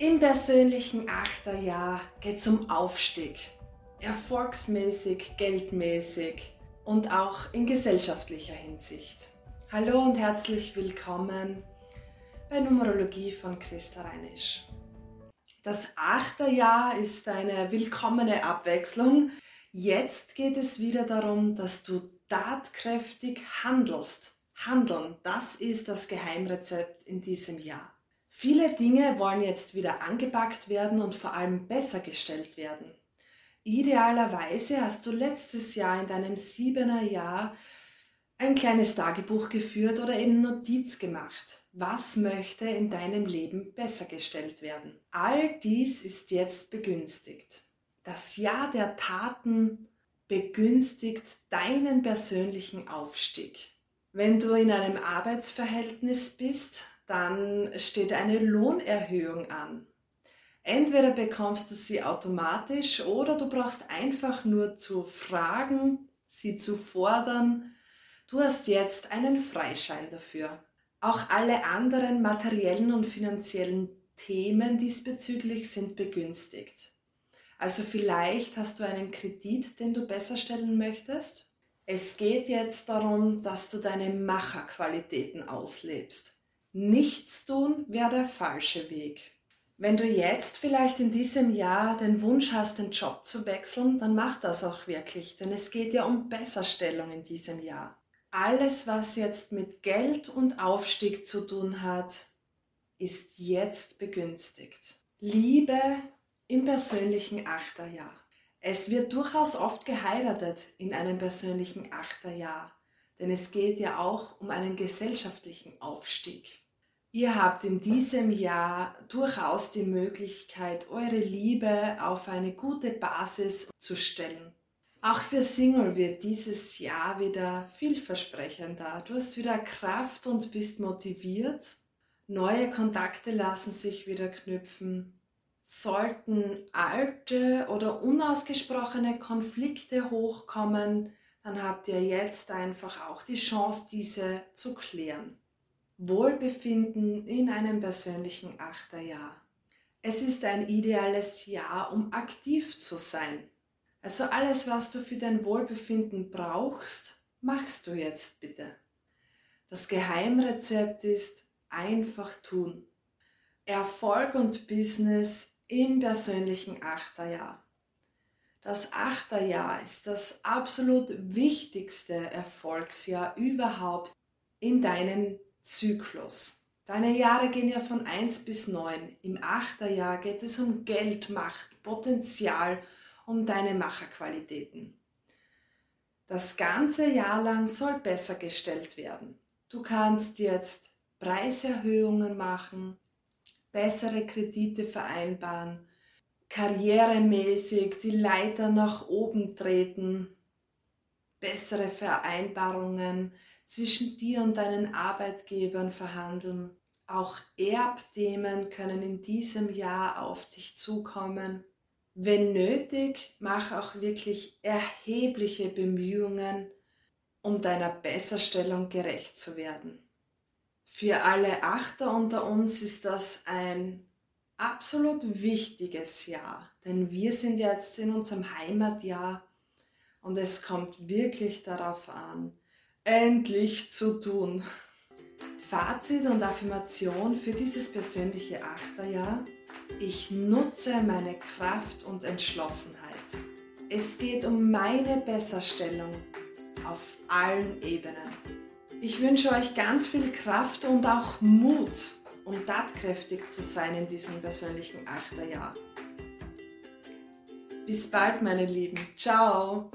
Im persönlichen Achterjahr geht es um Aufstieg. Erfolgsmäßig, geldmäßig und auch in gesellschaftlicher Hinsicht. Hallo und herzlich willkommen bei Numerologie von Christa Reinisch. Das Achterjahr ist eine willkommene Abwechslung. Jetzt geht es wieder darum, dass du tatkräftig handelst. Handeln, das ist das Geheimrezept in diesem Jahr. Viele Dinge wollen jetzt wieder angepackt werden und vor allem besser gestellt werden. Idealerweise hast du letztes Jahr in deinem siebener Jahr ein kleines Tagebuch geführt oder eben Notiz gemacht. Was möchte in deinem Leben besser gestellt werden? All dies ist jetzt begünstigt. Das Jahr der Taten begünstigt deinen persönlichen Aufstieg. Wenn du in einem Arbeitsverhältnis bist, dann steht eine Lohnerhöhung an. Entweder bekommst du sie automatisch oder du brauchst einfach nur zu fragen, sie zu fordern. Du hast jetzt einen Freischein dafür. Auch alle anderen materiellen und finanziellen Themen diesbezüglich sind begünstigt. Also vielleicht hast du einen Kredit, den du besser stellen möchtest. Es geht jetzt darum, dass du deine Macherqualitäten auslebst. Nichts tun wäre der falsche Weg. Wenn du jetzt vielleicht in diesem Jahr den Wunsch hast, den Job zu wechseln, dann mach das auch wirklich, denn es geht ja um Besserstellung in diesem Jahr. Alles, was jetzt mit Geld und Aufstieg zu tun hat, ist jetzt begünstigt. Liebe im persönlichen Achterjahr. Es wird durchaus oft geheiratet in einem persönlichen Achterjahr, denn es geht ja auch um einen gesellschaftlichen Aufstieg. Ihr habt in diesem Jahr durchaus die Möglichkeit, eure Liebe auf eine gute Basis zu stellen. Auch für Single wird dieses Jahr wieder vielversprechender. Du hast wieder Kraft und bist motiviert. Neue Kontakte lassen sich wieder knüpfen. Sollten alte oder unausgesprochene Konflikte hochkommen, dann habt ihr jetzt einfach auch die Chance, diese zu klären. Wohlbefinden in einem persönlichen Achterjahr. Es ist ein ideales Jahr, um aktiv zu sein. Also alles, was du für dein Wohlbefinden brauchst, machst du jetzt bitte. Das Geheimrezept ist einfach tun. Erfolg und Business im persönlichen Achterjahr. Das Achterjahr ist das absolut wichtigste Erfolgsjahr überhaupt in deinem Zyklus. Deine Jahre gehen ja von 1 bis 9. Im Achterjahr geht es um Geld, Macht, Potenzial, um deine Macherqualitäten. Das ganze Jahr lang soll besser gestellt werden. Du kannst jetzt Preiserhöhungen machen, bessere Kredite vereinbaren, karrieremäßig die Leiter nach oben treten, bessere Vereinbarungen zwischen dir und deinen Arbeitgebern verhandeln. Auch Erbthemen können in diesem Jahr auf dich zukommen. Wenn nötig, mach auch wirklich erhebliche Bemühungen, um deiner Besserstellung gerecht zu werden. Für alle Achter unter uns ist das ein absolut wichtiges Jahr, denn wir sind jetzt in unserem Heimatjahr und es kommt wirklich darauf an, endlich zu tun. Fazit und Affirmation für dieses persönliche Achterjahr. Ich nutze meine Kraft und Entschlossenheit. Es geht um meine Besserstellung auf allen Ebenen. Ich wünsche euch ganz viel Kraft und auch Mut, um tatkräftig zu sein in diesem persönlichen Achterjahr. Bis bald, meine Lieben. Ciao.